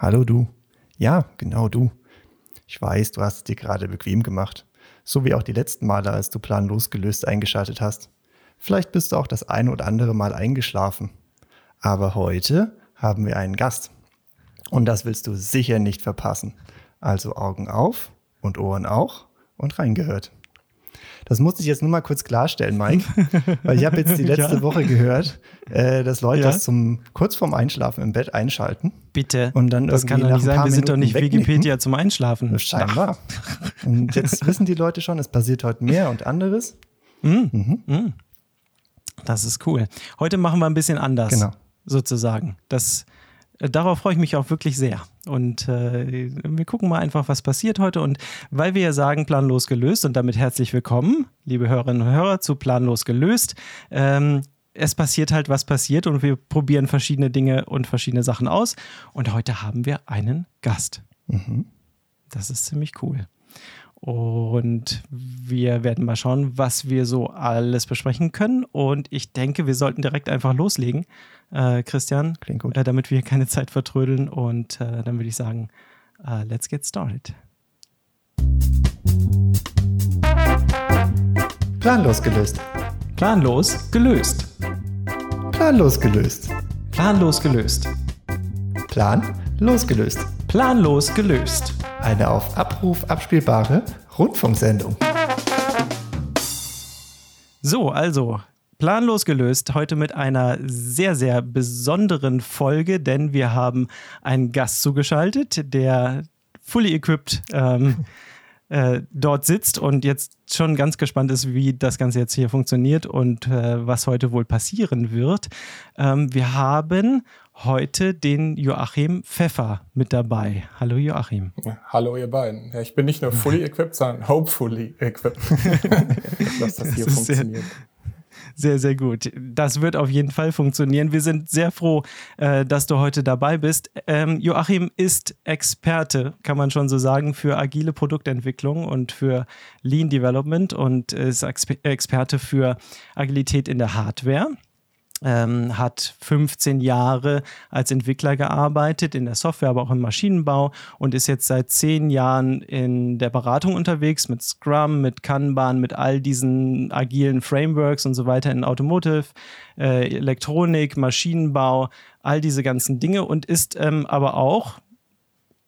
Hallo du. Ja, genau du. Ich weiß, du hast es dir gerade bequem gemacht. So wie auch die letzten Male, als du planlos gelöst eingeschaltet hast. Vielleicht bist du auch das eine oder andere Mal eingeschlafen. Aber heute haben wir einen Gast. Und das willst du sicher nicht verpassen. Also Augen auf und Ohren auch und reingehört. Das musste ich jetzt nur mal kurz klarstellen, Mike, weil ich habe jetzt die letzte ja. Woche gehört, äh, dass Leute ja. das zum kurz vorm Einschlafen im Bett einschalten. Bitte. Und dann das kann doch nicht sein. Wir sind doch nicht wegnicken. Wikipedia zum Einschlafen. Scheinbar. und jetzt wissen die Leute schon, es passiert heute mehr und anderes. Mm. Mhm. Mm. Das ist cool. Heute machen wir ein bisschen anders. Genau. Sozusagen. Das darauf freue ich mich auch wirklich sehr. Und äh, wir gucken mal einfach, was passiert heute. Und weil wir ja sagen, planlos gelöst und damit herzlich willkommen, liebe Hörerinnen und Hörer, zu planlos gelöst. Ähm, es passiert halt, was passiert und wir probieren verschiedene Dinge und verschiedene Sachen aus. Und heute haben wir einen Gast. Mhm. Das ist ziemlich cool. Und wir werden mal schauen, was wir so alles besprechen können. Und ich denke, wir sollten direkt einfach loslegen, äh, Christian. Klingt gut. Äh, damit wir keine Zeit vertrödeln. Und äh, dann würde ich sagen, uh, let's get started. Planlos gelöst. Planlos gelöst. Planlos gelöst. Planlos gelöst. Plan losgelöst. Planlos gelöst. Eine auf Abruf abspielbare Rundfunksendung. So, also planlos gelöst, heute mit einer sehr, sehr besonderen Folge, denn wir haben einen Gast zugeschaltet, der fully equipped ähm, äh, dort sitzt und jetzt schon ganz gespannt ist, wie das Ganze jetzt hier funktioniert und äh, was heute wohl passieren wird. Ähm, wir haben heute den Joachim Pfeffer mit dabei. Hallo Joachim. hallo ihr beiden. Ja, ich bin nicht nur fully equipped, sondern hopefully equipped, dass das hier das funktioniert. Sehr, sehr gut. Das wird auf jeden Fall funktionieren. Wir sind sehr froh, äh, dass du heute dabei bist. Ähm, Joachim ist Experte, kann man schon so sagen, für agile Produktentwicklung und für Lean Development und ist Experte für Agilität in der Hardware ähm, hat 15 Jahre als Entwickler gearbeitet, in der Software, aber auch im Maschinenbau und ist jetzt seit 10 Jahren in der Beratung unterwegs mit Scrum, mit Kanban, mit all diesen agilen Frameworks und so weiter in Automotive, äh, Elektronik, Maschinenbau, all diese ganzen Dinge und ist ähm, aber auch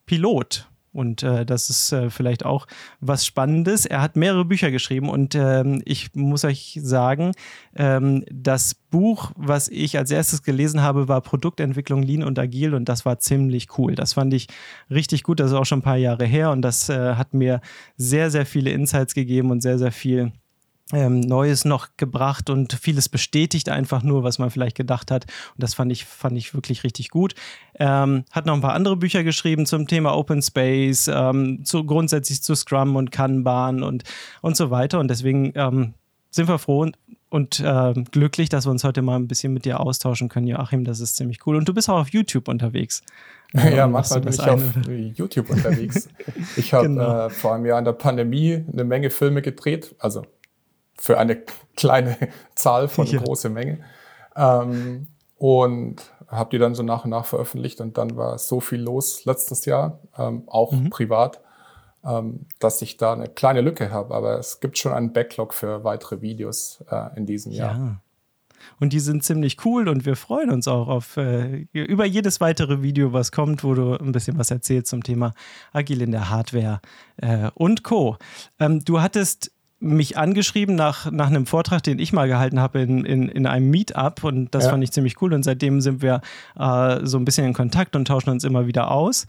Pilot und äh, das ist äh, vielleicht auch was Spannendes. Er hat mehrere Bücher geschrieben und ähm, ich muss euch sagen, ähm, das Buch, was ich als erstes gelesen habe, war Produktentwicklung Lean und Agil und das war ziemlich cool. Das fand ich richtig gut. Das ist auch schon ein paar Jahre her und das äh, hat mir sehr, sehr viele Insights gegeben und sehr, sehr viel ähm, Neues noch gebracht und vieles bestätigt einfach nur, was man vielleicht gedacht hat. Und das fand ich, fand ich wirklich richtig gut. Ähm, hat noch ein paar andere Bücher geschrieben zum Thema Open Space, ähm, zu, grundsätzlich zu Scrum und Kanban und, und so weiter. Und deswegen ähm, sind wir froh und, und äh, glücklich, dass wir uns heute mal ein bisschen mit dir austauschen können, Joachim. Das ist ziemlich cool. Und du bist auch auf YouTube unterwegs. Ja, manchmal bin ich auf YouTube unterwegs. Ich habe genau. äh, vor einem Jahr in der Pandemie eine Menge Filme gedreht, also für eine kleine Zahl von ja. große Menge. Ähm, und habe die dann so nach und nach veröffentlicht und dann war so viel los letztes Jahr, ähm, auch mhm. privat, ähm, dass ich da eine kleine Lücke habe. Aber es gibt schon einen Backlog für weitere Videos äh, in diesem Jahr. Ja. Und die sind ziemlich cool und wir freuen uns auch auf äh, über jedes weitere Video, was kommt, wo du ein bisschen was erzählst zum Thema Agil in der Hardware äh, und Co. Ähm, du hattest mich angeschrieben nach, nach einem Vortrag, den ich mal gehalten habe in, in, in einem Meetup und das ja. fand ich ziemlich cool und seitdem sind wir äh, so ein bisschen in Kontakt und tauschen uns immer wieder aus.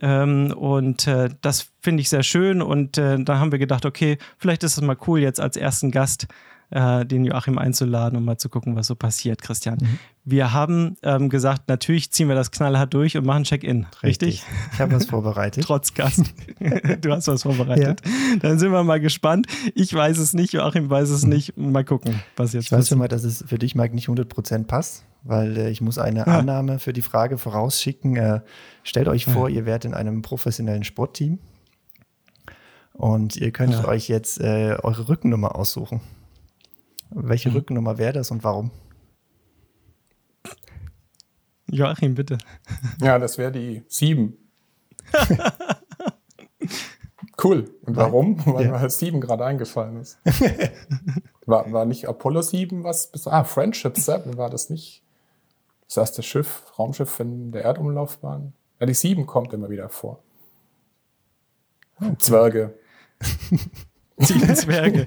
Ähm, und äh, das finde ich sehr schön und äh, da haben wir gedacht, okay, vielleicht ist es mal cool, jetzt als ersten Gast äh, den Joachim einzuladen, um mal zu gucken, was so passiert, Christian. Mhm. Wir haben ähm, gesagt, natürlich ziehen wir das knallhart durch und machen Check-in, richtig? richtig? Ich habe was vorbereitet. Trotz Gast. du hast was vorbereitet. Ja. Dann sind wir mal gespannt. Ich weiß es nicht, Joachim weiß es nicht. Mal gucken, was jetzt Ich weiß schon mal, dass es für dich, Mike, nicht 100% passt, weil äh, ich muss eine ja. Annahme für die Frage vorausschicken. Äh, stellt euch vor, ja. ihr werdet in einem professionellen Sportteam und ihr könntet euch jetzt äh, eure Rückennummer aussuchen. Welche mhm. Rückennummer wäre das und warum? Joachim, bitte. Ja, das wäre die 7. cool. Und warum? Weil ja. mir halt 7 gerade eingefallen ist. war, war nicht Apollo 7 was? Bis, ah, Friendship 7 war das nicht? Das erste Schiff, Raumschiff in der Erdumlaufbahn. Ja, die 7 kommt immer wieder vor. Okay. Zwerge. Sieben Zwerge.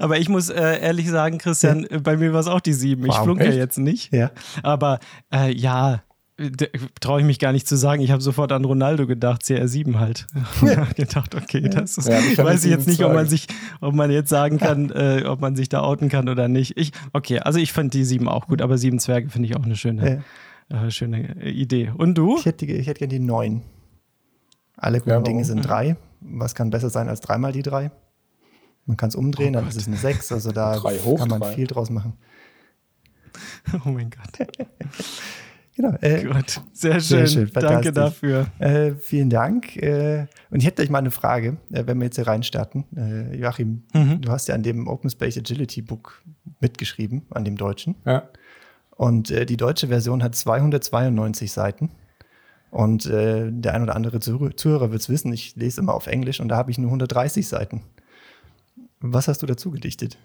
Aber ich muss äh, ehrlich sagen, Christian, ja. bei mir war es auch die sieben. Ich wow, flunke ja jetzt nicht. Ja. Aber äh, ja, traue ich mich gar nicht zu sagen. Ich habe sofort an Ronaldo gedacht, CR7 halt. Ja. gedacht, okay, das ist, ja, ich weiß ich jetzt nicht, ob man sich, ob man jetzt sagen kann, äh, ob man sich da outen kann oder nicht. Ich, okay, also ich fand die sieben auch gut, aber sieben Zwerge finde ich auch eine schöne, ja. äh, schöne Idee. Und du? Ich hätte, ich hätte gerne die neun. Alle guten Dinge sind drei was kann besser sein als dreimal die drei? Man kann es umdrehen, oh dann ist es eine sechs. Also da kann man drei. viel draus machen. Oh mein Gott. genau. Äh, Gut. Sehr schön. Sehr schön Danke dafür. Äh, vielen Dank. Äh, und ich hätte euch mal eine Frage, äh, wenn wir jetzt hier reinstarten. Äh, Joachim, mhm. du hast ja an dem Open Space Agility Book mitgeschrieben, an dem deutschen. Ja. Und äh, die deutsche Version hat 292 Seiten. Und äh, der ein oder andere Zuhörer wird es wissen, ich lese immer auf Englisch und da habe ich nur 130 Seiten. Was hast du dazu gedichtet?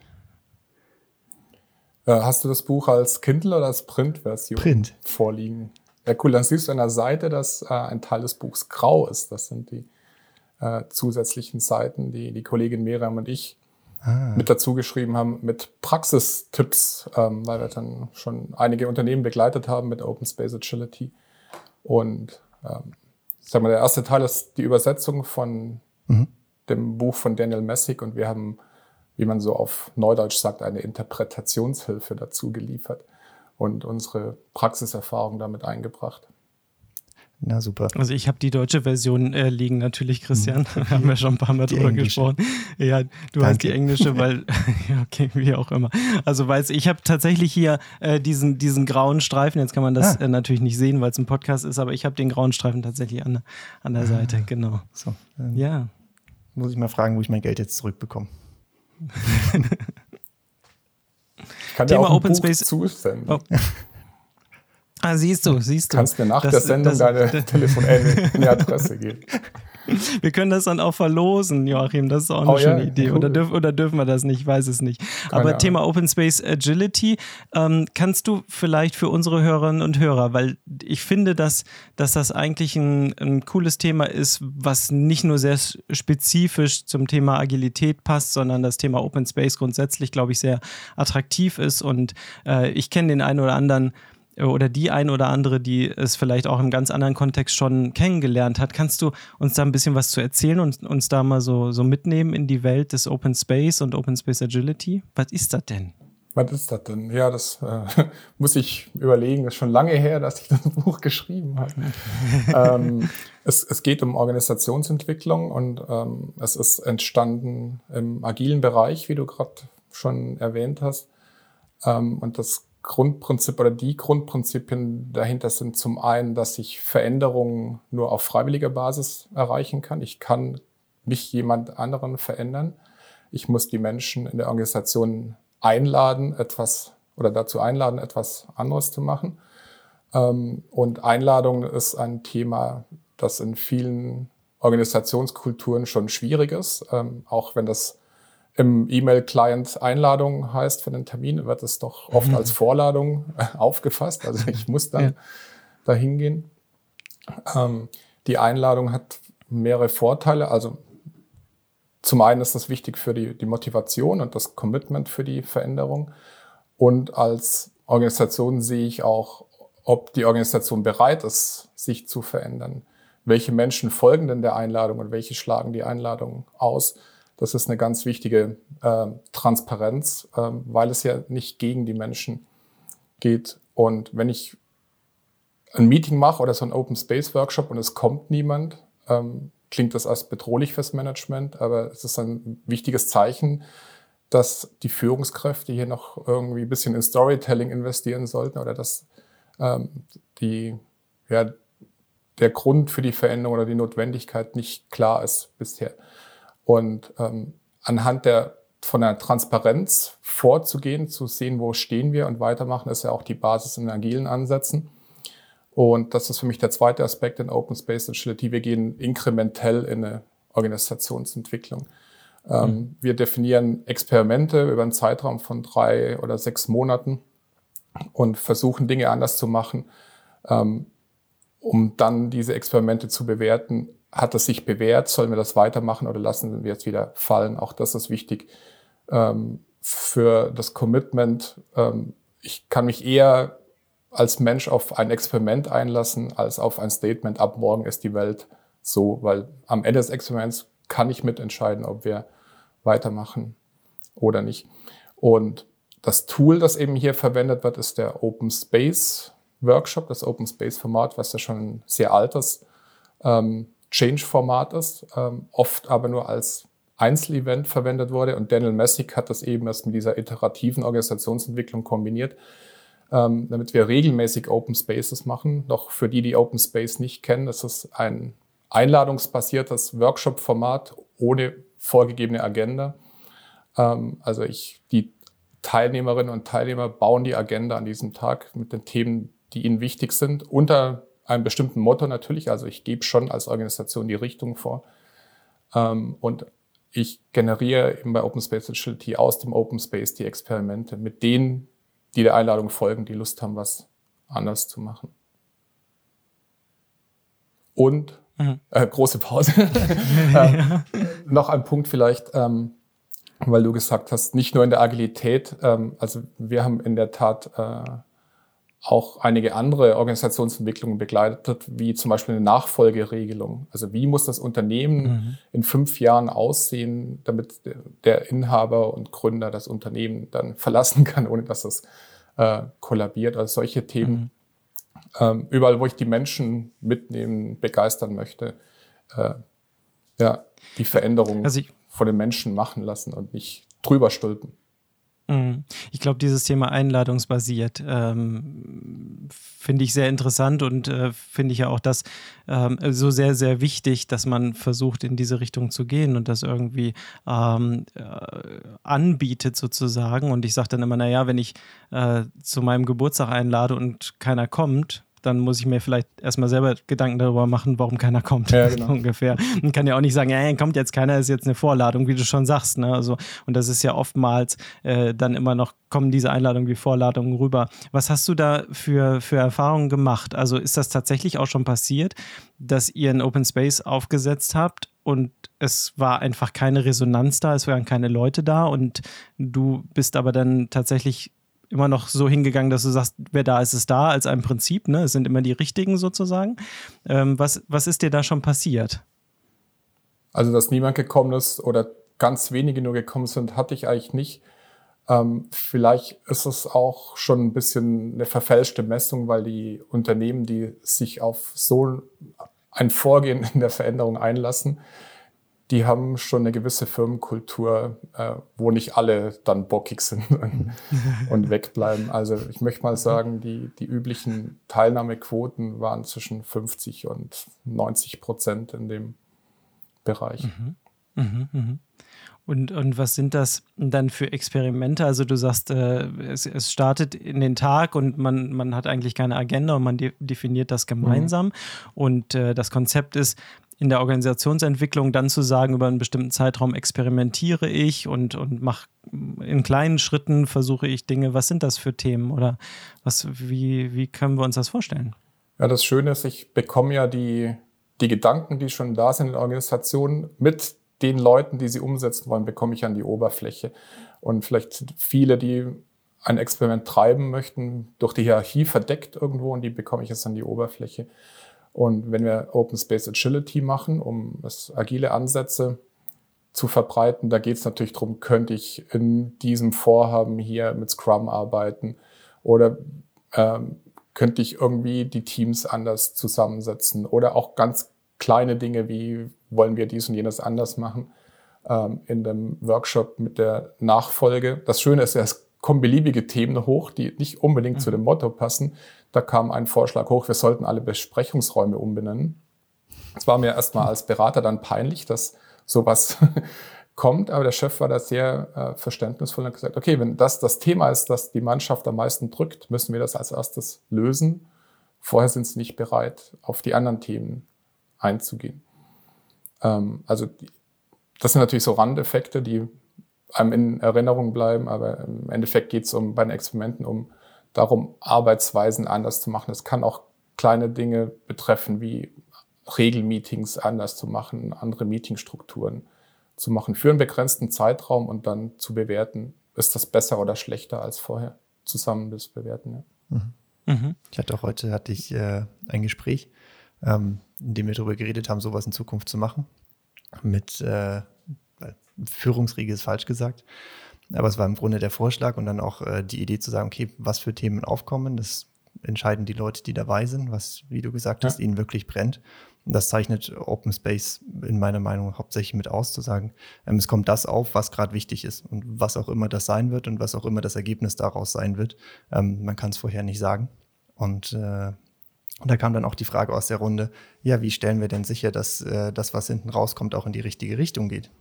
Äh, hast du das Buch als Kindle oder als Print-Version Print. vorliegen? Ja, cool. Dann siehst du an der Seite, dass äh, ein Teil des Buchs grau ist. Das sind die äh, zusätzlichen Seiten, die die Kollegin Miriam und ich ah. mit dazu geschrieben haben, mit Praxistipps, ähm, weil wir dann schon einige Unternehmen begleitet haben mit Open Space Agility. Und ähm, sag mal, der erste Teil ist die Übersetzung von mhm. dem Buch von Daniel Messig und wir haben, wie man so auf Neudeutsch sagt, eine Interpretationshilfe dazu geliefert und unsere Praxiserfahrung damit eingebracht. Na super. Also ich habe die deutsche Version äh, liegen natürlich, Christian. Mhm. haben wir schon ein paar Mal die drüber englische. gesprochen. Ja, du Danke. hast die englische, weil, ja, okay, wie auch immer. Also weiß ich habe tatsächlich hier äh, diesen, diesen grauen Streifen, jetzt kann man das ah. äh, natürlich nicht sehen, weil es ein Podcast ist, aber ich habe den grauen Streifen tatsächlich an, an der ah. Seite, genau. So, ja. Muss ich mal fragen, wo ich mein Geld jetzt zurückbekomme. ich kann Thema ja auch Open Buch Space zusenden. Oh. Ah, siehst du, siehst du. Kannst mir nach das, der Sendung das, deine das, Telefon-Adresse geben. Wir können das dann auch verlosen, Joachim. Das ist auch eine oh, schöne ja? Idee. Cool. Oder, dürf, oder dürfen wir das nicht? Ich weiß es nicht. Keine Aber Ahnung. Thema Open Space Agility, ähm, kannst du vielleicht für unsere Hörerinnen und Hörer, weil ich finde, dass, dass das eigentlich ein, ein cooles Thema ist, was nicht nur sehr spezifisch zum Thema Agilität passt, sondern das Thema Open Space grundsätzlich, glaube ich, sehr attraktiv ist. Und äh, ich kenne den einen oder anderen oder die ein oder andere, die es vielleicht auch im ganz anderen Kontext schon kennengelernt hat. Kannst du uns da ein bisschen was zu erzählen und uns da mal so, so mitnehmen in die Welt des Open Space und Open Space Agility? Was ist das denn? Was ist das denn? Ja, das äh, muss ich überlegen. Das ist schon lange her, dass ich das Buch geschrieben habe. ähm, es, es, geht um Organisationsentwicklung und ähm, es ist entstanden im agilen Bereich, wie du gerade schon erwähnt hast. Ähm, und das Grundprinzip oder die Grundprinzipien dahinter sind zum einen, dass ich Veränderungen nur auf freiwilliger Basis erreichen kann. Ich kann nicht jemand anderen verändern. Ich muss die Menschen in der Organisation einladen, etwas oder dazu einladen, etwas anderes zu machen. Ähm, und Einladung ist ein Thema, das in vielen Organisationskulturen schon schwierig ist, ähm, auch wenn das im E-Mail-Client Einladung heißt für den Termin, wird es doch oft mhm. als Vorladung äh, aufgefasst. Also ich muss dann ja. dahin gehen. Ähm, die Einladung hat mehrere Vorteile. Also zum einen ist das wichtig für die, die Motivation und das Commitment für die Veränderung. Und als Organisation sehe ich auch, ob die Organisation bereit ist, sich zu verändern. Welche Menschen folgen denn der Einladung und welche schlagen die Einladung aus? Das ist eine ganz wichtige äh, Transparenz, äh, weil es ja nicht gegen die Menschen geht. Und wenn ich ein Meeting mache oder so ein Open Space Workshop und es kommt niemand, ähm, klingt das als bedrohlich fürs Management, aber es ist ein wichtiges Zeichen, dass die Führungskräfte hier noch irgendwie ein bisschen in Storytelling investieren sollten oder dass ähm, die, ja, der Grund für die Veränderung oder die Notwendigkeit nicht klar ist bisher. Und ähm, anhand der von der Transparenz vorzugehen, zu sehen, wo stehen wir und weitermachen, ist ja auch die Basis in agilen Ansätzen. Und das ist für mich der zweite Aspekt in Open Space Agility. Wir gehen inkrementell in eine Organisationsentwicklung. Ähm, mhm. Wir definieren Experimente über einen Zeitraum von drei oder sechs Monaten und versuchen Dinge anders zu machen, ähm, um dann diese Experimente zu bewerten. Hat es sich bewährt? Sollen wir das weitermachen oder lassen wir es wieder fallen? Auch das ist wichtig ähm, für das Commitment. Ähm, ich kann mich eher als Mensch auf ein Experiment einlassen, als auf ein Statement, ab morgen ist die Welt so, weil am Ende des Experiments kann ich mitentscheiden, ob wir weitermachen oder nicht. Und das Tool, das eben hier verwendet wird, ist der Open Space Workshop, das Open Space Format, was ja schon sehr altes ähm, Change-Format ist, ähm, oft aber nur als Einzelevent verwendet wurde. Und Daniel Messick hat das eben erst mit dieser iterativen Organisationsentwicklung kombiniert, ähm, damit wir regelmäßig Open Spaces machen. Noch für die, die Open Space nicht kennen, das ist ein einladungsbasiertes Workshop-Format ohne vorgegebene Agenda. Ähm, also ich, die Teilnehmerinnen und Teilnehmer bauen die Agenda an diesem Tag mit den Themen, die ihnen wichtig sind, unter einem bestimmten Motto natürlich. Also ich gebe schon als Organisation die Richtung vor. Ähm, und ich generiere eben bei Open Space Agility aus dem Open Space die Experimente mit denen, die der Einladung folgen, die Lust haben, was anders zu machen. Und Mhm. Äh, große Pause. ähm, noch ein Punkt vielleicht, ähm, weil du gesagt hast, nicht nur in der Agilität, ähm, also wir haben in der Tat äh, auch einige andere Organisationsentwicklungen begleitet, wie zum Beispiel eine Nachfolgeregelung. Also wie muss das Unternehmen mhm. in fünf Jahren aussehen, damit der Inhaber und Gründer das Unternehmen dann verlassen kann, ohne dass es äh, kollabiert. Also solche Themen mhm ähm, überall, wo ich die Menschen mitnehmen, begeistern möchte, äh, ja, die Veränderung also von den Menschen machen lassen und nicht drüber stülpen. Mhm. Ich glaube, dieses Thema einladungsbasiert ähm, finde ich sehr interessant und äh, finde ich ja auch das ähm, so sehr, sehr wichtig, dass man versucht, in diese Richtung zu gehen und das irgendwie ähm, äh, anbietet sozusagen. Und ich sage dann immer, naja, wenn ich äh, zu meinem Geburtstag einlade und keiner kommt, dann muss ich mir vielleicht erstmal selber Gedanken darüber machen, warum keiner kommt. Ja, genau. ungefähr. Man kann ja auch nicht sagen, ja, kommt jetzt keiner, ist jetzt eine Vorladung, wie du schon sagst. Ne? Also, und das ist ja oftmals äh, dann immer noch, kommen diese Einladungen wie Vorladungen rüber. Was hast du da für, für Erfahrungen gemacht? Also ist das tatsächlich auch schon passiert, dass ihr einen Open Space aufgesetzt habt und es war einfach keine Resonanz da, es waren keine Leute da und du bist aber dann tatsächlich immer noch so hingegangen, dass du sagst, wer da ist, ist da, als ein Prinzip. Ne? Es sind immer die richtigen sozusagen. Ähm, was, was ist dir da schon passiert? Also, dass niemand gekommen ist oder ganz wenige nur gekommen sind, hatte ich eigentlich nicht. Ähm, vielleicht ist es auch schon ein bisschen eine verfälschte Messung, weil die Unternehmen, die sich auf so ein Vorgehen in der Veränderung einlassen, die haben schon eine gewisse Firmenkultur, äh, wo nicht alle dann bockig sind und wegbleiben. Also ich möchte mal sagen, die, die üblichen Teilnahmequoten waren zwischen 50 und 90 Prozent in dem Bereich. Mhm. Mhm, mh. Und, und was sind das dann für Experimente? Also du sagst, äh, es, es, startet in den Tag und man, man hat eigentlich keine Agenda und man de definiert das gemeinsam. Mhm. Und äh, das Konzept ist, in der Organisationsentwicklung dann zu sagen, über einen bestimmten Zeitraum experimentiere ich und, und mache in kleinen Schritten versuche ich Dinge. Was sind das für Themen oder was, wie, wie können wir uns das vorstellen? Ja, das Schöne ist, ich bekomme ja die, die Gedanken, die schon da sind in der Organisation, mit den Leuten, die sie umsetzen wollen, bekomme ich an die Oberfläche. Und vielleicht viele, die ein Experiment treiben möchten, durch die Hierarchie verdeckt irgendwo und die bekomme ich jetzt an die Oberfläche. Und wenn wir Open Space Agility machen, um das agile Ansätze zu verbreiten, da geht es natürlich darum, könnte ich in diesem Vorhaben hier mit Scrum arbeiten oder ähm, könnte ich irgendwie die Teams anders zusammensetzen oder auch ganz kleine Dinge wie wollen wir dies und jenes anders machen ähm, in dem Workshop mit der Nachfolge. Das Schöne ist ja, es kommen beliebige Themen hoch, die nicht unbedingt mhm. zu dem Motto passen. Da kam ein Vorschlag hoch, wir sollten alle Besprechungsräume umbenennen. Es war mir erstmal als Berater dann peinlich, dass sowas kommt, aber der Chef war da sehr äh, verständnisvoll und hat gesagt, okay, wenn das das Thema ist, das die Mannschaft am meisten drückt, müssen wir das als erstes lösen. Vorher sind sie nicht bereit, auf die anderen Themen einzugehen. Ähm, also die, das sind natürlich so Randeffekte, die einem in Erinnerung bleiben, aber im Endeffekt geht es um bei den Experimenten um darum, Arbeitsweisen anders zu machen. Es kann auch kleine Dinge betreffen, wie Regelmeetings anders zu machen, andere Meetingstrukturen zu machen für einen begrenzten Zeitraum und dann zu bewerten, ist das besser oder schlechter als vorher. Zusammen das bewerten. Ja. Mhm. Mhm. Ich hatte auch heute hatte ich äh, ein Gespräch, ähm, in dem wir darüber geredet haben, sowas in Zukunft zu machen. Mit äh, Führungsriege ist falsch gesagt. Aber es war im Grunde der Vorschlag und dann auch äh, die Idee zu sagen, okay, was für Themen aufkommen, das entscheiden die Leute, die dabei sind, was, wie du gesagt hast, ihnen wirklich brennt. Und das zeichnet Open Space in meiner Meinung hauptsächlich mit aus, zu sagen, ähm, es kommt das auf, was gerade wichtig ist und was auch immer das sein wird und was auch immer das Ergebnis daraus sein wird. Ähm, man kann es vorher nicht sagen. Und äh, da kam dann auch die Frage aus der Runde, ja, wie stellen wir denn sicher, dass äh, das, was hinten rauskommt, auch in die richtige Richtung geht?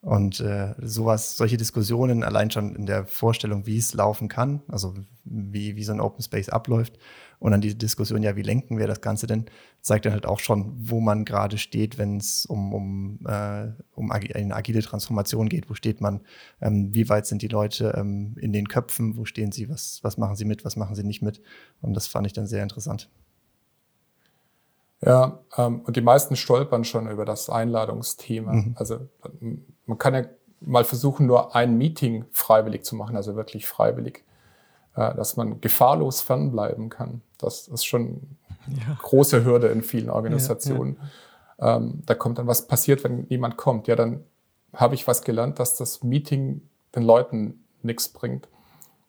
Und äh, sowas, solche Diskussionen allein schon in der Vorstellung, wie es laufen kann, also wie, wie so ein Open Space abläuft, und dann die Diskussion, ja, wie lenken wir das Ganze denn, zeigt dann halt auch schon, wo man gerade steht, wenn es um, um, äh, um eine agile Transformation geht. Wo steht man? Ähm, wie weit sind die Leute ähm, in den Köpfen? Wo stehen sie? Was, was machen sie mit? Was machen sie nicht mit? Und das fand ich dann sehr interessant. Ja, ähm, und die meisten stolpern schon über das Einladungsthema. Mhm. Also man kann ja mal versuchen, nur ein Meeting freiwillig zu machen, also wirklich freiwillig, äh, dass man gefahrlos fernbleiben kann. Das ist schon ja. große Hürde in vielen Organisationen. Ja, ja. Ähm, da kommt dann, was passiert, wenn niemand kommt? Ja, dann habe ich was gelernt, dass das Meeting den Leuten nichts bringt.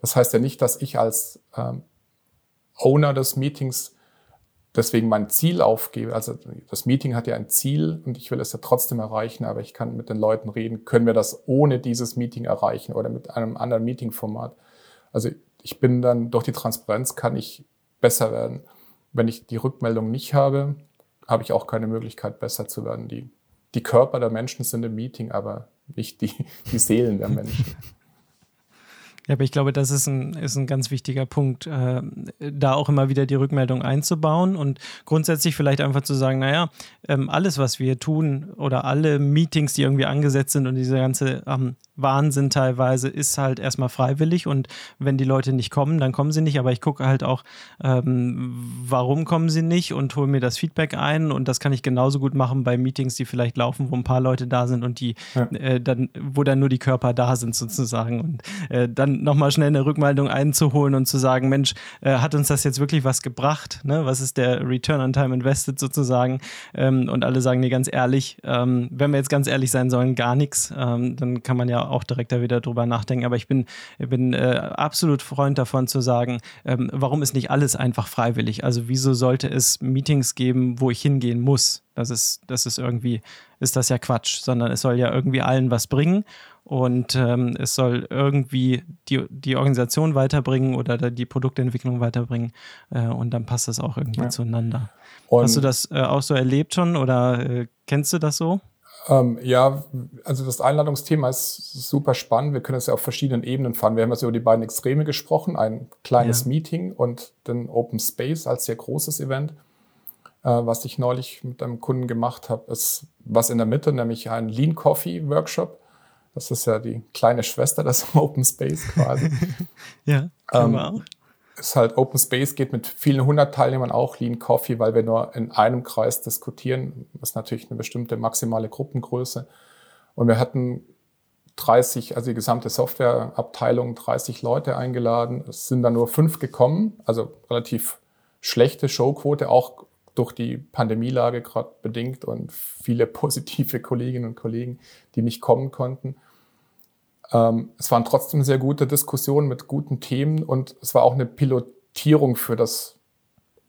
Das heißt ja nicht, dass ich als ähm, Owner des Meetings deswegen mein Ziel aufgebe. Also das Meeting hat ja ein Ziel und ich will es ja trotzdem erreichen, aber ich kann mit den Leuten reden, können wir das ohne dieses Meeting erreichen oder mit einem anderen Meetingformat. Also ich bin dann durch die Transparenz kann ich besser werden. Wenn ich die Rückmeldung nicht habe, habe ich auch keine Möglichkeit, besser zu werden. Die, die Körper der Menschen sind im Meeting, aber nicht die, die Seelen der Menschen. Ja, aber ich glaube, das ist ein, ist ein ganz wichtiger Punkt, äh, da auch immer wieder die Rückmeldung einzubauen und grundsätzlich vielleicht einfach zu sagen, naja, ähm, alles, was wir tun oder alle Meetings, die irgendwie angesetzt sind und dieser ganze ähm, Wahnsinn teilweise, ist halt erstmal freiwillig und wenn die Leute nicht kommen, dann kommen sie nicht, aber ich gucke halt auch, ähm, warum kommen sie nicht und hole mir das Feedback ein und das kann ich genauso gut machen bei Meetings, die vielleicht laufen, wo ein paar Leute da sind und die ja. äh, dann, wo dann nur die Körper da sind sozusagen und äh, dann nochmal schnell eine Rückmeldung einzuholen und zu sagen, Mensch, äh, hat uns das jetzt wirklich was gebracht? Ne? Was ist der Return on Time Invested sozusagen? Ähm, und alle sagen, nee, ganz ehrlich, ähm, wenn wir jetzt ganz ehrlich sein sollen, gar nichts. Ähm, dann kann man ja auch direkt da wieder drüber nachdenken. Aber ich bin, bin äh, absolut Freund davon zu sagen, ähm, warum ist nicht alles einfach freiwillig? Also wieso sollte es Meetings geben, wo ich hingehen muss? Das ist, das ist irgendwie, ist das ja Quatsch, sondern es soll ja irgendwie allen was bringen und ähm, es soll irgendwie die, die Organisation weiterbringen oder die Produktentwicklung weiterbringen äh, und dann passt das auch irgendwie ja. zueinander. Und Hast du das äh, auch so erlebt schon oder äh, kennst du das so? Ähm, ja, also das Einladungsthema ist super spannend. Wir können es ja auf verschiedenen Ebenen fahren. Wir haben jetzt über die beiden Extreme gesprochen, ein kleines ja. Meeting und den Open Space als sehr großes Event. Äh, was ich neulich mit einem Kunden gemacht habe, ist was in der Mitte, nämlich ein Lean Coffee Workshop das ist ja die kleine Schwester des Open Space quasi. ja, ähm, auch. Ist halt Open Space geht mit vielen hundert Teilnehmern auch Lean Coffee, weil wir nur in einem Kreis diskutieren. Das ist natürlich eine bestimmte maximale Gruppengröße. Und wir hatten 30, also die gesamte Softwareabteilung, 30 Leute eingeladen. Es sind dann nur fünf gekommen, also relativ schlechte Showquote, auch durch die Pandemielage gerade bedingt und viele positive Kolleginnen und Kollegen, die nicht kommen konnten. Ähm, es waren trotzdem sehr gute Diskussionen mit guten Themen und es war auch eine Pilotierung für das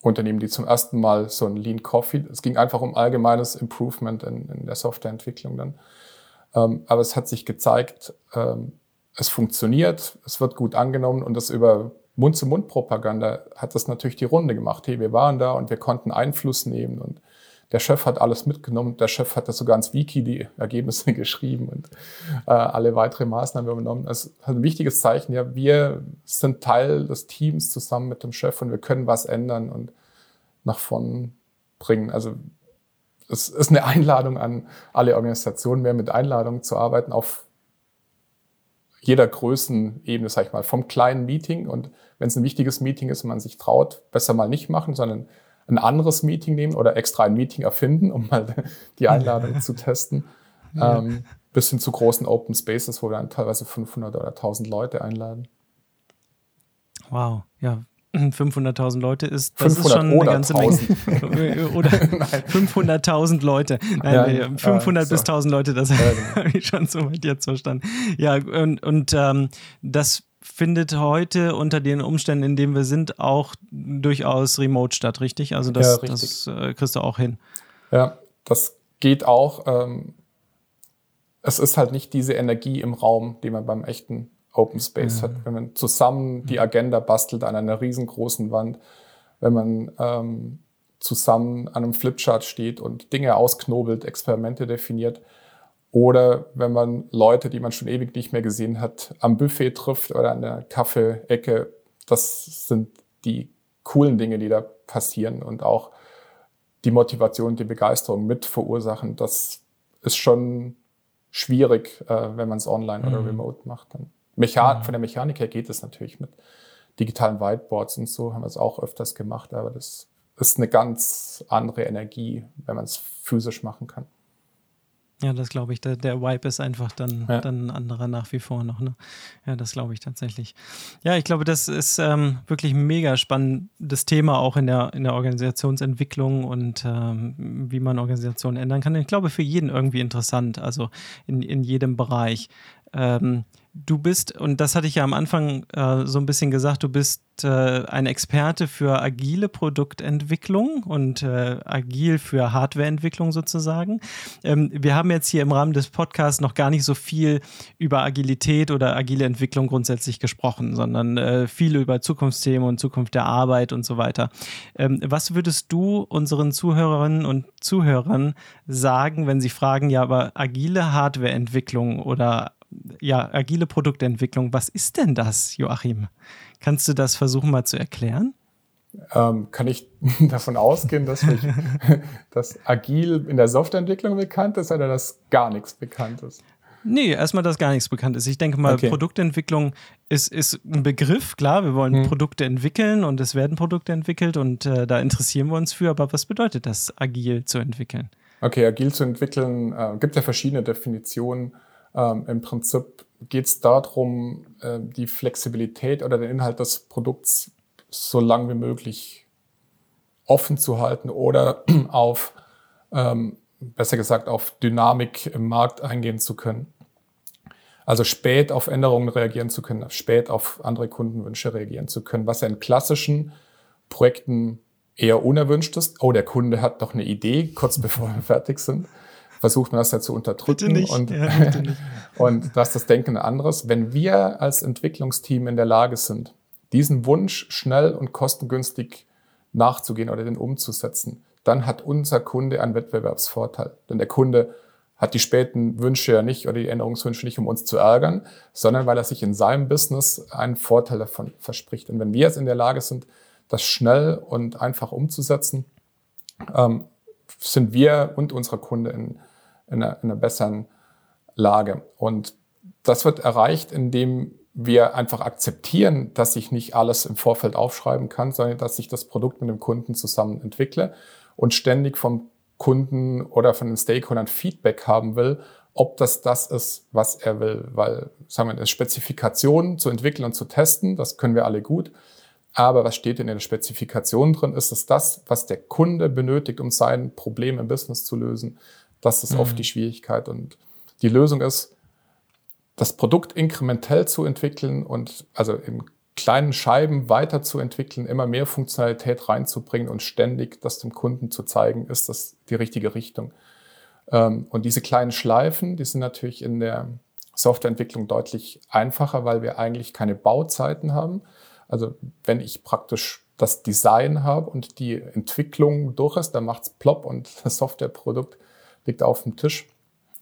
Unternehmen, die zum ersten Mal so ein Lean Coffee, es ging einfach um allgemeines Improvement in, in der Softwareentwicklung dann. Ähm, aber es hat sich gezeigt, ähm, es funktioniert, es wird gut angenommen und das über Mund-zu-Mund-Propaganda hat das natürlich die Runde gemacht. Hey, wir waren da und wir konnten Einfluss nehmen und der Chef hat alles mitgenommen, der Chef hat das sogar ins Wiki die Ergebnisse geschrieben und äh, alle weitere Maßnahmen übernommen. Das ist ein wichtiges Zeichen. Ja, wir sind Teil des Teams zusammen mit dem Chef und wir können was ändern und nach vorn bringen. Also es ist eine Einladung an alle Organisationen, mehr mit Einladungen zu arbeiten auf jeder Größenebene, sag ich mal, vom kleinen Meeting und wenn es ein wichtiges Meeting ist und man sich traut, besser mal nicht machen, sondern ein anderes Meeting nehmen oder extra ein Meeting erfinden, um mal die Einladung zu testen. Ähm, bis hin zu großen Open Spaces, wo wir dann teilweise 500 oder 1000 Leute einladen. Wow, ja, 500.000 Leute ist, das ist schon eine ganze Menge. oder 500.000 Leute. Nein, ja, 500 ja, bis 1000 Leute, das ja, genau. habe ich schon so weit jetzt verstanden. Ja, und, und ähm, das findet heute unter den Umständen, in denen wir sind, auch durchaus remote statt, richtig? Also das, ja, das äh, kriegst du auch hin. Ja, das geht auch. Ähm, es ist halt nicht diese Energie im Raum, die man beim echten Open Space ja. hat. Wenn man zusammen die Agenda bastelt an einer riesengroßen Wand, wenn man ähm, zusammen an einem Flipchart steht und Dinge ausknobelt, Experimente definiert, oder wenn man Leute, die man schon ewig nicht mehr gesehen hat, am Buffet trifft oder an der Kaffeeecke, das sind die coolen Dinge, die da passieren und auch die Motivation, die Begeisterung mit verursachen. Das ist schon schwierig, äh, wenn man es online mhm. oder remote macht. Dann. Mechan mhm. Von der Mechanik her geht es natürlich mit digitalen Whiteboards und so, haben wir es auch öfters gemacht, aber das ist eine ganz andere Energie, wenn man es physisch machen kann. Ja, das glaube ich. Der, der Vibe ist einfach dann, ja. dann ein anderer nach wie vor noch. Ne? Ja, das glaube ich tatsächlich. Ja, ich glaube, das ist ähm, wirklich ein mega spannendes Thema auch in der, in der Organisationsentwicklung und ähm, wie man Organisationen ändern kann. Ich glaube, für jeden irgendwie interessant, also in, in jedem Bereich. Ähm, Du bist, und das hatte ich ja am Anfang äh, so ein bisschen gesagt, du bist äh, ein Experte für agile Produktentwicklung und äh, agil für Hardwareentwicklung sozusagen. Ähm, wir haben jetzt hier im Rahmen des Podcasts noch gar nicht so viel über Agilität oder agile Entwicklung grundsätzlich gesprochen, sondern äh, viel über Zukunftsthemen und Zukunft der Arbeit und so weiter. Ähm, was würdest du unseren Zuhörerinnen und Zuhörern sagen, wenn sie fragen, ja, aber agile Hardwareentwicklung oder ja, agile Produktentwicklung. Was ist denn das, Joachim? Kannst du das versuchen mal zu erklären? Ähm, kann ich davon ausgehen, dass, ich, dass agil in der Softwareentwicklung bekannt ist oder dass gar nichts bekannt ist? Nee, erstmal, dass gar nichts bekannt ist. Ich denke mal, okay. Produktentwicklung ist, ist ein Begriff, klar, wir wollen hm. Produkte entwickeln und es werden Produkte entwickelt und äh, da interessieren wir uns für, aber was bedeutet das, agil zu entwickeln? Okay, agil zu entwickeln, äh, gibt ja verschiedene Definitionen. Ähm, Im Prinzip geht es darum, äh, die Flexibilität oder den Inhalt des Produkts so lang wie möglich offen zu halten oder auf, ähm, besser gesagt, auf Dynamik im Markt eingehen zu können. Also spät auf Änderungen reagieren zu können, spät auf andere Kundenwünsche reagieren zu können, was ja in klassischen Projekten eher unerwünscht ist. Oh, der Kunde hat doch eine Idee, kurz bevor wir fertig sind versucht man das ja zu unterdrücken. Bitte nicht. Und, ja, und da ist das Denken ein anderes. Wenn wir als Entwicklungsteam in der Lage sind, diesen Wunsch schnell und kostengünstig nachzugehen oder den umzusetzen, dann hat unser Kunde einen Wettbewerbsvorteil. Denn der Kunde hat die späten Wünsche ja nicht oder die Änderungswünsche nicht, um uns zu ärgern, sondern weil er sich in seinem Business einen Vorteil davon verspricht. Und wenn wir jetzt in der Lage sind, das schnell und einfach umzusetzen, ähm, sind wir und unsere Kunde in, in einer, in einer besseren Lage. Und das wird erreicht, indem wir einfach akzeptieren, dass ich nicht alles im Vorfeld aufschreiben kann, sondern dass ich das Produkt mit dem Kunden zusammen entwickle und ständig vom Kunden oder von den Stakeholdern Feedback haben will, ob das das ist, was er will. Weil, sagen wir, eine Spezifikation zu entwickeln und zu testen, das können wir alle gut. Aber was steht in der Spezifikation drin? Ist es das, was der Kunde benötigt, um sein Problem im Business zu lösen? Das ist mhm. oft die Schwierigkeit. Und die Lösung ist, das Produkt inkrementell zu entwickeln und also in kleinen Scheiben weiterzuentwickeln, immer mehr Funktionalität reinzubringen und ständig das dem Kunden zu zeigen, ist das die richtige Richtung. Ähm, und diese kleinen Schleifen, die sind natürlich in der Softwareentwicklung deutlich einfacher, weil wir eigentlich keine Bauzeiten haben. Also wenn ich praktisch das Design habe und die Entwicklung durch ist, dann macht's plopp und das Softwareprodukt liegt auf dem Tisch.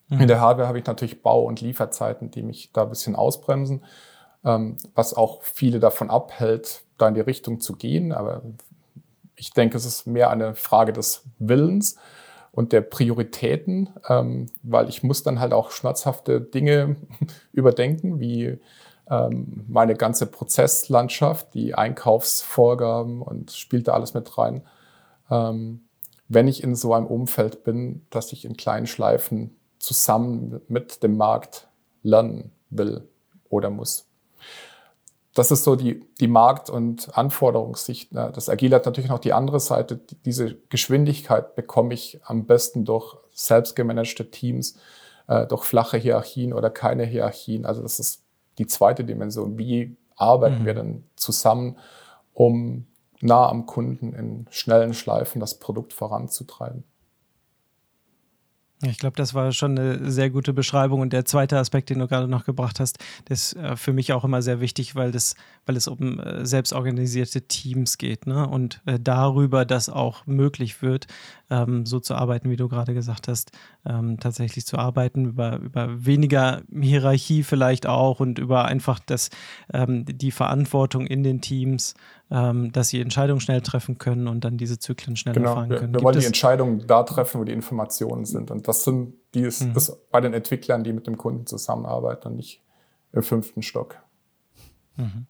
Mhm. In der Hardware habe ich natürlich Bau- und Lieferzeiten, die mich da ein bisschen ausbremsen, ähm, was auch viele davon abhält, da in die Richtung zu gehen. Aber ich denke, es ist mehr eine Frage des Willens und der Prioritäten, ähm, weil ich muss dann halt auch schmerzhafte Dinge überdenken, wie ähm, meine ganze Prozesslandschaft, die Einkaufsvorgaben und spielt da alles mit rein. Ähm, wenn ich in so einem Umfeld bin, dass ich in kleinen Schleifen zusammen mit dem Markt lernen will oder muss. Das ist so die, die Markt- und Anforderungssicht. Das Agile hat natürlich noch die andere Seite. Diese Geschwindigkeit bekomme ich am besten durch selbstgemanagte Teams, äh, durch flache Hierarchien oder keine Hierarchien. Also das ist die zweite Dimension. Wie arbeiten mhm. wir denn zusammen, um nah am Kunden in schnellen Schleifen das Produkt voranzutreiben? Ich glaube, das war schon eine sehr gute Beschreibung. Und der zweite Aspekt, den du gerade noch gebracht hast, ist äh, für mich auch immer sehr wichtig, weil, das, weil es um äh, selbstorganisierte Teams geht. Ne? Und äh, darüber, dass auch möglich wird, ähm, so zu arbeiten, wie du gerade gesagt hast, ähm, tatsächlich zu arbeiten, über, über weniger Hierarchie vielleicht auch und über einfach das, ähm, die Verantwortung in den Teams ähm, dass sie Entscheidungen schnell treffen können und dann diese Zyklen schneller genau, fahren können. Wir, wir wollen die Entscheidungen da treffen, wo die Informationen sind. Und das sind die ist, mhm. ist bei den Entwicklern, die mit dem Kunden zusammenarbeiten und nicht im fünften Stock. Mhm.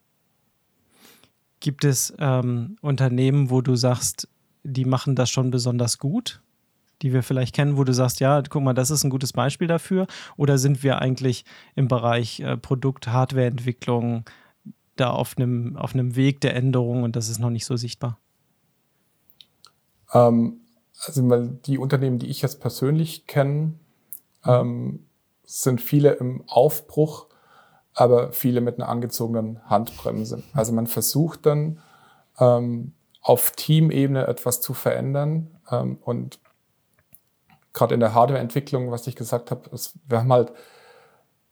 Gibt es ähm, Unternehmen, wo du sagst, die machen das schon besonders gut? die wir vielleicht kennen, wo du sagst, ja, guck mal, das ist ein gutes Beispiel dafür? Oder sind wir eigentlich im Bereich äh, Produkt, Hardwareentwicklung, da auf einem, auf einem Weg der Änderung und das ist noch nicht so sichtbar? Ähm, also die Unternehmen, die ich jetzt persönlich kenne, ähm, sind viele im Aufbruch, aber viele mit einer angezogenen Handbremse. Also man versucht dann ähm, auf Teamebene etwas zu verändern ähm, und gerade in der Hardwareentwicklung, was ich gesagt habe, wir haben halt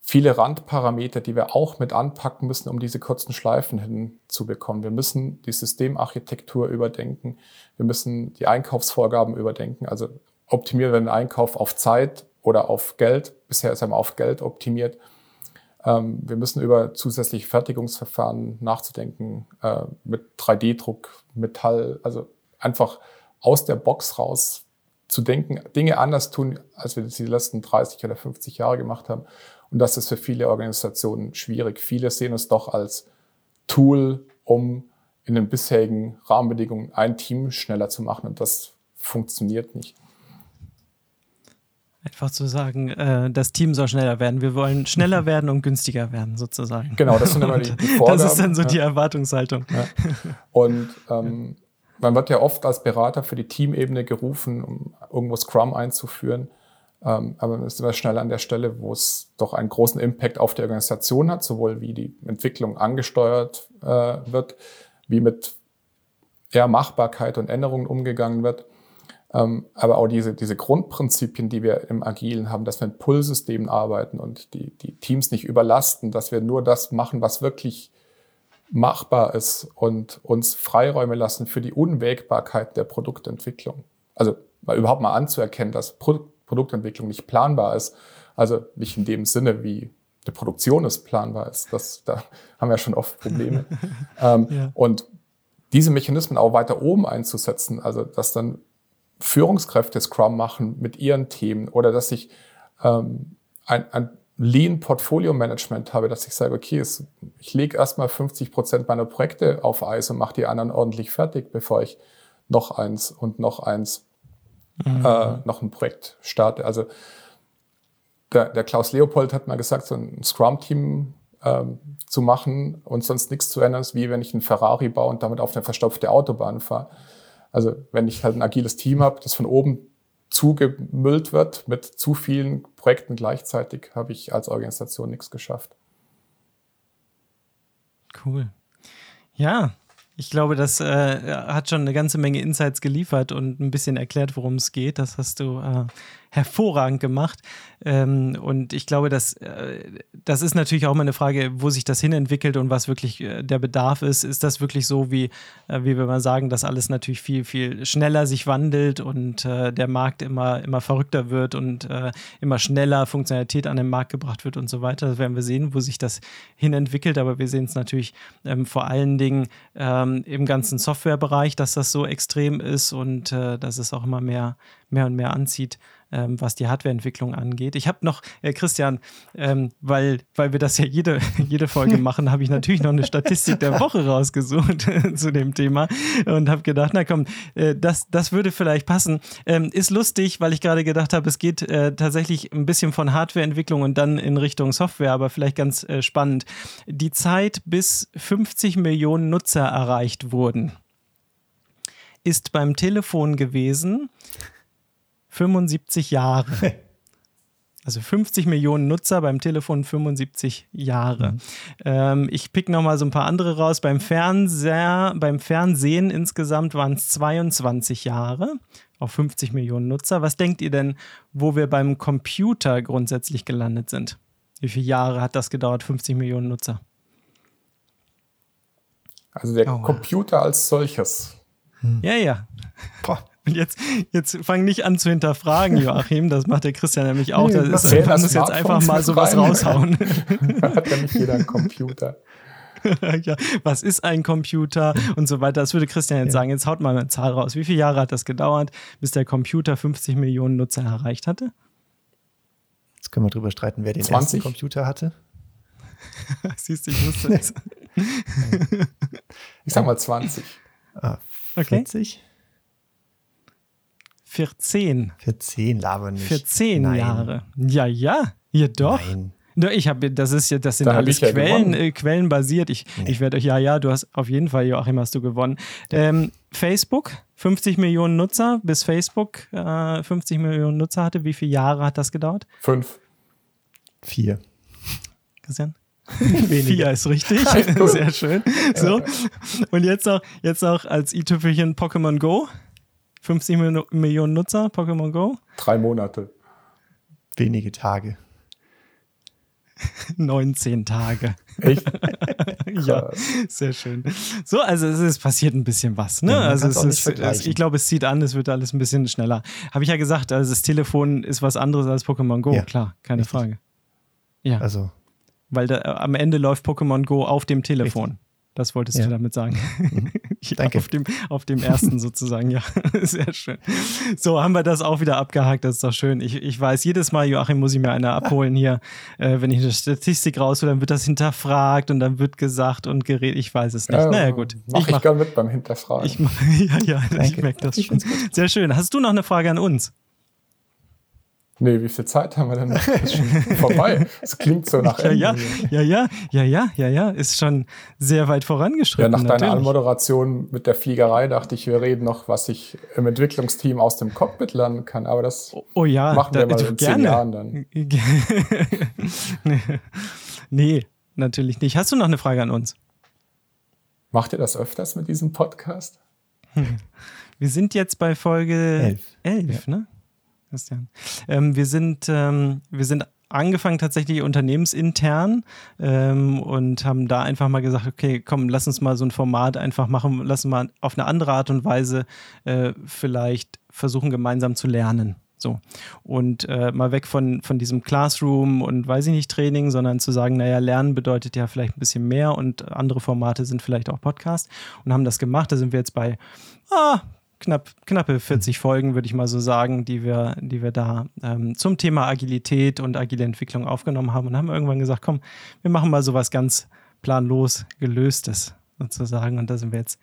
viele Randparameter, die wir auch mit anpacken müssen, um diese kurzen Schleifen hinzubekommen. Wir müssen die Systemarchitektur überdenken. Wir müssen die Einkaufsvorgaben überdenken. Also optimieren wir den Einkauf auf Zeit oder auf Geld. Bisher ist er mal auf Geld optimiert. Ähm, wir müssen über zusätzliche Fertigungsverfahren nachzudenken, äh, mit 3D-Druck, Metall, also einfach aus der Box raus zu denken, Dinge anders tun, als wir das die letzten 30 oder 50 Jahre gemacht haben. Und das ist für viele Organisationen schwierig. Viele sehen es doch als Tool, um in den bisherigen Rahmenbedingungen ein Team schneller zu machen. Und das funktioniert nicht. Einfach zu sagen, äh, das Team soll schneller werden. Wir wollen schneller werden und günstiger werden, sozusagen. Genau, das sind immer die, die Vorgaben. Das ist dann so ja. die Erwartungshaltung. Ja. Und ähm, man wird ja oft als Berater für die Teamebene gerufen, um irgendwo Scrum einzuführen. Ähm, aber es ist schnell an der Stelle, wo es doch einen großen Impact auf die Organisation hat, sowohl wie die Entwicklung angesteuert äh, wird, wie mit ja, Machbarkeit und Änderungen umgegangen wird. Ähm, aber auch diese, diese Grundprinzipien, die wir im Agilen haben, dass wir in Pull-Systemen arbeiten und die, die Teams nicht überlasten, dass wir nur das machen, was wirklich machbar ist und uns Freiräume lassen für die Unwägbarkeit der Produktentwicklung. Also mal überhaupt mal anzuerkennen, dass Pro Produktentwicklung nicht planbar ist. Also nicht in dem Sinne, wie die Produktion ist planbar ist. Das, da haben wir schon oft Probleme. ähm, ja. Und diese Mechanismen auch weiter oben einzusetzen, also dass dann Führungskräfte Scrum machen mit ihren Themen oder dass ich ähm, ein, ein Lean Portfolio Management habe, dass ich sage, okay, es, ich lege erstmal 50 Prozent meiner Projekte auf Eis und mache die anderen ordentlich fertig, bevor ich noch eins und noch eins mhm. äh, noch ein Projekt starte. Also der, der, Klaus Leopold hat mal gesagt, so ein Scrum-Team ähm, zu machen und sonst nichts zu ändern, ist wie wenn ich einen Ferrari baue und damit auf eine verstopfte Autobahn fahre. Also wenn ich halt ein agiles Team habe, das von oben zugemüllt wird mit zu vielen Projekten gleichzeitig, habe ich als Organisation nichts geschafft. Cool. Ja, ich glaube, das äh, hat schon eine ganze Menge Insights geliefert und ein bisschen erklärt, worum es geht. Das hast du äh, hervorragend gemacht. Ähm, und ich glaube, dass, äh, das ist natürlich auch mal eine Frage, wo sich das hinentwickelt und was wirklich äh, der Bedarf ist. Ist das wirklich so, wie, äh, wie wir mal sagen, dass alles natürlich viel, viel schneller sich wandelt und äh, der Markt immer, immer verrückter wird und äh, immer schneller Funktionalität an den Markt gebracht wird und so weiter. Das werden wir sehen, wo sich das hinentwickelt. Aber wir sehen es natürlich ähm, vor allen Dingen ähm, im ganzen Softwarebereich, dass das so extrem ist und äh, dass es auch immer mehr, mehr und mehr anzieht ähm, was die Hardwareentwicklung angeht. Ich habe noch, äh, Christian, ähm, weil, weil wir das ja jede, jede Folge machen, habe ich natürlich noch eine Statistik der Woche rausgesucht zu dem Thema und habe gedacht, na komm, äh, das, das würde vielleicht passen. Ähm, ist lustig, weil ich gerade gedacht habe, es geht äh, tatsächlich ein bisschen von Hardwareentwicklung und dann in Richtung Software, aber vielleicht ganz äh, spannend. Die Zeit, bis 50 Millionen Nutzer erreicht wurden, ist beim Telefon gewesen 75 Jahre. Also 50 Millionen Nutzer beim Telefon, 75 Jahre. Mhm. Ähm, ich pick noch mal so ein paar andere raus. Beim Fernseher, beim Fernsehen insgesamt waren es 22 Jahre auf 50 Millionen Nutzer. Was denkt ihr denn, wo wir beim Computer grundsätzlich gelandet sind? Wie viele Jahre hat das gedauert? 50 Millionen Nutzer. Also der oh. Computer als solches. Hm. Ja, ja. Boah. Und jetzt, jetzt fang nicht an zu hinterfragen, Joachim. Das macht der Christian nämlich auch. Nee, das ist, man muss jetzt einfach mal sowas raushauen. Hat ja nicht jeder einen Computer. ja, was ist ein Computer und so weiter. Das würde Christian jetzt ja. sagen. Jetzt haut mal eine Zahl raus. Wie viele Jahre hat das gedauert, bis der Computer 50 Millionen Nutzer erreicht hatte? Jetzt können wir drüber streiten, wer den 20? ersten Computer hatte. Siehst du, ich wusste es. ich sag mal 20. Ah, 40? Okay. 14. 14, laber nicht. 14 Nein. Jahre. Ja, ja, ja doch. Nein. Ich habe, das ist ja, das sind da alles Quellen, ja äh, quellenbasiert. Ich, nee. ich werde euch, ja, ja, du hast auf jeden Fall, Joachim, hast du gewonnen. Ähm, Facebook, 50 Millionen Nutzer, bis Facebook äh, 50 Millionen Nutzer hatte. Wie viele Jahre hat das gedauert? Fünf. Vier. Christian? Vier ist richtig. Sehr schön. So. Und jetzt auch, jetzt auch als i-Tüpfelchen Pokémon Go. 50 Millionen Nutzer, Pokémon Go? Drei Monate. Wenige Tage. 19 Tage. Echt? ja, sehr schön. So, also es ist passiert ein bisschen was. Ne? Ja, also es ist, es, ich glaube, es zieht an, es wird alles ein bisschen schneller. Habe ich ja gesagt, also das Telefon ist was anderes als Pokémon Go, ja, klar, keine richtig. Frage. Ja. Also. Weil da, am Ende läuft Pokémon Go auf dem Telefon. Richtig. Das wolltest ja. du damit sagen. Mhm. ja, Danke. Auf dem, auf dem ersten sozusagen, ja. Sehr schön. So, haben wir das auch wieder abgehakt. Das ist doch schön. Ich, ich weiß, jedes Mal, Joachim, muss ich mir eine abholen hier. Äh, wenn ich eine Statistik raushole, dann wird das hinterfragt und dann wird gesagt und geredet. Ich weiß es nicht. Ja, naja, gut. Mach ich, ich mach, gerne mit beim Hinterfragen. Ich, ja, ja, Danke. ich merke das schon. Sehr schön. Hast du noch eine Frage an uns? Nee, wie viel Zeit haben wir denn noch? Das ist schon vorbei. Es klingt so nach Ende. Ja, ja, ja, ja, ja, ja, ja, ist schon sehr weit vorangeschritten. Ja, nach natürlich. deiner Anmoderation mit der Fliegerei dachte ich, wir reden noch, was ich im Entwicklungsteam aus dem Cockpit lernen kann. Aber das oh, oh ja, machen wir da, mal in gerne. zehn Jahren dann. nee, nee, natürlich nicht. Hast du noch eine Frage an uns? Macht ihr das öfters mit diesem Podcast? Wir sind jetzt bei Folge 11, 11 ja. ne? Christian. Ähm, wir, sind, ähm, wir sind angefangen tatsächlich unternehmensintern ähm, und haben da einfach mal gesagt, okay, komm, lass uns mal so ein Format einfach machen, lass uns mal auf eine andere Art und Weise äh, vielleicht versuchen, gemeinsam zu lernen. So. Und äh, mal weg von, von diesem Classroom und weiß ich nicht Training, sondern zu sagen, naja, Lernen bedeutet ja vielleicht ein bisschen mehr und andere Formate sind vielleicht auch Podcast und haben das gemacht. Da sind wir jetzt bei ah, knapp, knappe 40 Folgen, würde ich mal so sagen, die wir, die wir da ähm, zum Thema Agilität und agile Entwicklung aufgenommen haben und haben irgendwann gesagt, komm, wir machen mal sowas ganz planlos gelöstes sozusagen. Und da sind wir jetzt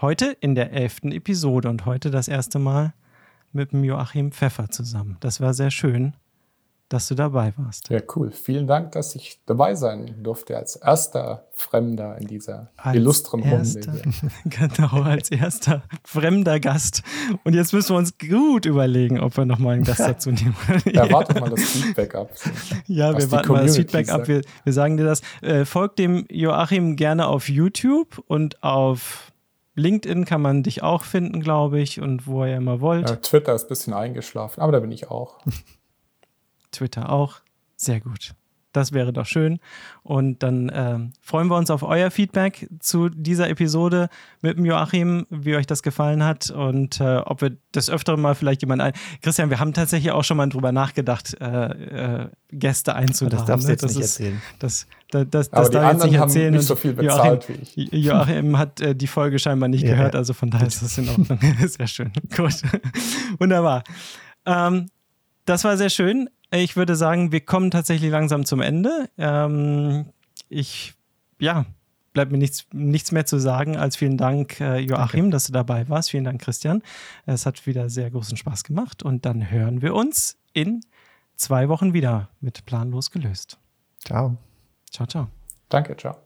heute in der elften Episode und heute das erste Mal mit dem Joachim Pfeffer zusammen. Das war sehr schön dass du dabei warst. Ja, cool. Vielen Dank, dass ich dabei sein durfte als erster Fremder in dieser als illustren erster, Runde. Hier. Genau, als erster fremder Gast. Und jetzt müssen wir uns gut überlegen, ob wir nochmal einen Gast dazu nehmen. ja, wartet mal das Feedback ab. Ja, wir warten mal das Feedback ab. Wir, wir, sagen dir das. Äh, folgt dem Joachim gerne auf YouTube und auf LinkedIn kann man dich auch finden, glaube ich, und wo ihr immer wollt. Ja, Twitter ist ein bisschen eingeschlafen, aber da bin ich auch. Twitter auch. Sehr gut. Das wäre doch schön. Und dann äh, freuen wir uns auf euer Feedback zu dieser Episode mit dem Joachim, wie euch das gefallen hat und äh, ob wir das öftere mal vielleicht jemand ein. Christian, wir haben tatsächlich auch schon mal drüber nachgedacht, äh, äh Gäste einzuladen. Das darfst du ne? jetzt das nicht ist, erzählen. Das, das, das, Aber das darf jetzt nicht erzählen. Haben nicht so viel bezahlt Joachim, wie ich. Joachim hat äh, die Folge scheinbar nicht ja, gehört, also von daher ist das in Ordnung. Sehr schön. Gut. Wunderbar. Ähm, das war sehr schön. Ich würde sagen, wir kommen tatsächlich langsam zum Ende. Ähm, ich, ja, bleibt mir nichts, nichts mehr zu sagen als vielen Dank, äh, Joachim, Danke. dass du dabei warst. Vielen Dank, Christian. Es hat wieder sehr großen Spaß gemacht und dann hören wir uns in zwei Wochen wieder mit Planlos gelöst. Ciao. Ciao, ciao. Danke, ciao.